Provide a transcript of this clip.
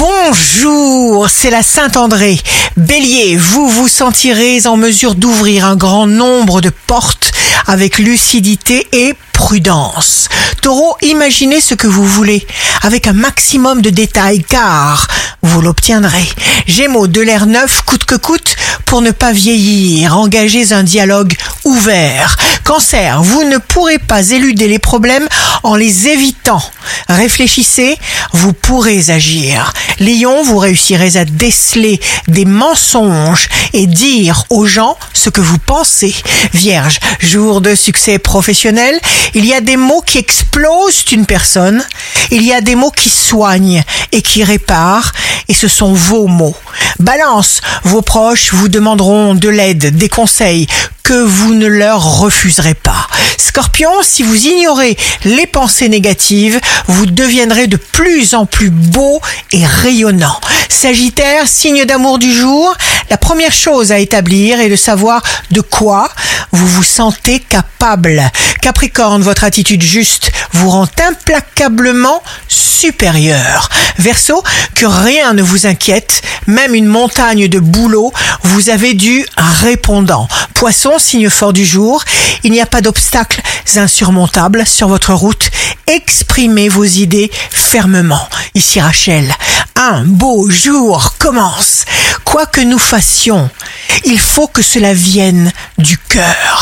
Bonjour, c'est la Saint-André. Bélier, vous vous sentirez en mesure d'ouvrir un grand nombre de portes avec lucidité et prudence. Taureau, imaginez ce que vous voulez avec un maximum de détails car vous l'obtiendrez. Gémeaux, de l'air neuf coûte que coûte pour ne pas vieillir. Engagez un dialogue ouvert. Cancer, vous ne pourrez pas éluder les problèmes en les évitant. Réfléchissez, vous pourrez agir. Lion, vous réussirez à déceler des mensonges et dire aux gens ce que vous pensez. Vierge, jour de succès professionnel, il y a des mots qui explosent une personne, il y a des mots qui soignent et qui réparent, et ce sont vos mots. Balance, vos proches vous demanderont de l'aide, des conseils que vous ne leur refuserez pas. Scorpion, si vous ignorez les pensées négatives, vous deviendrez de plus en plus beau et rayonnant. Sagittaire, signe d'amour du jour, la première chose à établir est de savoir de quoi vous vous sentez capable. Capricorne, votre attitude juste vous rend implacablement supérieur. Verseau, que rien ne vous inquiète, même une montagne de boulot, vous avez du répondant. Poisson, signe fort du jour, il n'y a pas d'obstacles insurmontables sur votre route. Exprimez vos idées fermement. Ici Rachel, un beau jour commence. Quoi que nous fassions, il faut que cela vienne du cœur.